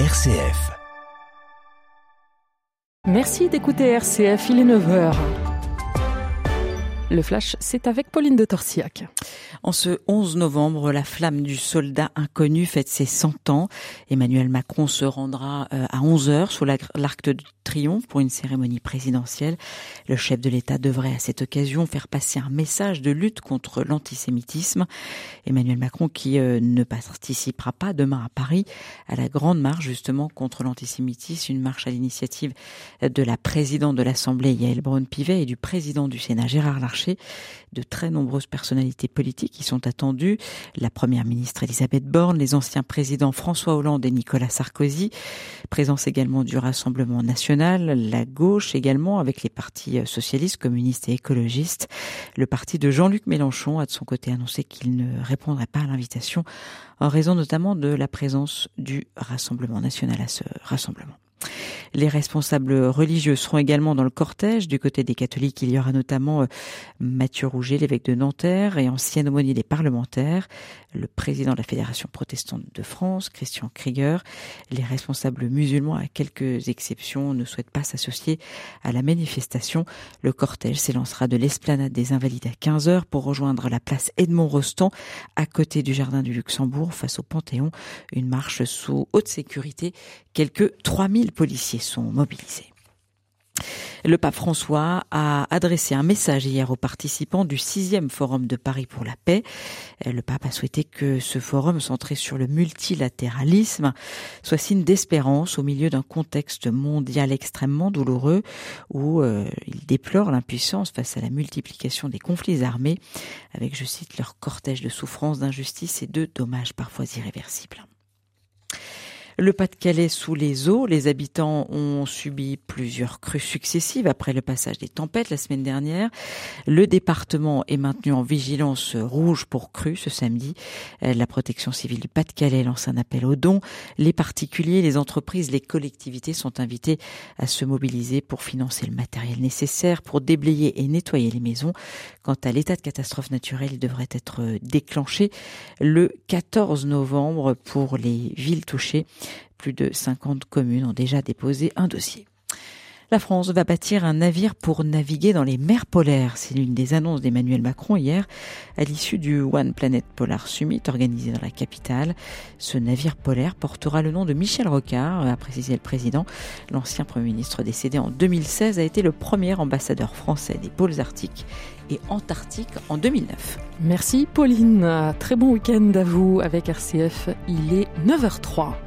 RCF. Merci d'écouter RCF, il est 9h. Le flash, c'est avec Pauline de Torsiac. En ce 11 novembre, la flamme du soldat inconnu fête ses 100 ans. Emmanuel Macron se rendra euh, à 11h sous l'arc de triomphe pour une cérémonie présidentielle. Le chef de l'État devrait à cette occasion faire passer un message de lutte contre l'antisémitisme. Emmanuel Macron qui euh, ne participera pas demain à Paris à la grande marche justement contre l'antisémitisme, une marche à l'initiative de la présidente de l'Assemblée Yael Braun-Pivet et du président du Sénat Gérard Larcher. De très nombreuses personnalités politiques qui sont attendues. La première ministre Elisabeth Borne, les anciens présidents François Hollande et Nicolas Sarkozy. Présence également du Rassemblement national, la gauche également avec les partis socialistes, communistes et écologistes. Le parti de Jean-Luc Mélenchon a de son côté annoncé qu'il ne répondrait pas à l'invitation en raison notamment de la présence du Rassemblement national à ce rassemblement. Les responsables religieux seront également dans le cortège. Du côté des catholiques, il y aura notamment euh, Mathieu Rouget, l'évêque de Nanterre et ancien aumônier des parlementaires, le président de la Fédération protestante de France, Christian Krieger. Les responsables musulmans, à quelques exceptions, ne souhaitent pas s'associer à la manifestation. Le cortège s'élancera de l'esplanade des Invalides à 15 heures pour rejoindre la place Edmond Rostand à côté du jardin du Luxembourg face au Panthéon. Une marche sous haute sécurité. Quelques 3000 policiers sont mobilisés. Le pape François a adressé un message hier aux participants du sixième forum de Paris pour la paix. Le pape a souhaité que ce forum centré sur le multilatéralisme soit signe d'espérance au milieu d'un contexte mondial extrêmement douloureux où euh, il déplore l'impuissance face à la multiplication des conflits armés avec, je cite, leur cortège de souffrances, d'injustice et de dommages parfois irréversibles. Le Pas-de-Calais sous les eaux, les habitants ont subi plusieurs crues successives après le passage des tempêtes la semaine dernière. Le département est maintenu en vigilance rouge pour crues ce samedi. La protection civile du Pas-de-Calais lance un appel aux dons. Les particuliers, les entreprises, les collectivités sont invités à se mobiliser pour financer le matériel nécessaire pour déblayer et nettoyer les maisons. Quant à l'état de catastrophe naturelle, il devrait être déclenché le 14 novembre pour les villes touchées. Plus de 50 communes ont déjà déposé un dossier. La France va bâtir un navire pour naviguer dans les mers polaires. C'est l'une des annonces d'Emmanuel Macron hier à l'issue du One Planet Polar Summit organisé dans la capitale. Ce navire polaire portera le nom de Michel Rocard, a précisé le président. L'ancien Premier ministre décédé en 2016 a été le premier ambassadeur français des pôles arctiques et antarctiques en 2009. Merci Pauline. Très bon week-end à vous avec RCF. Il est 9h03.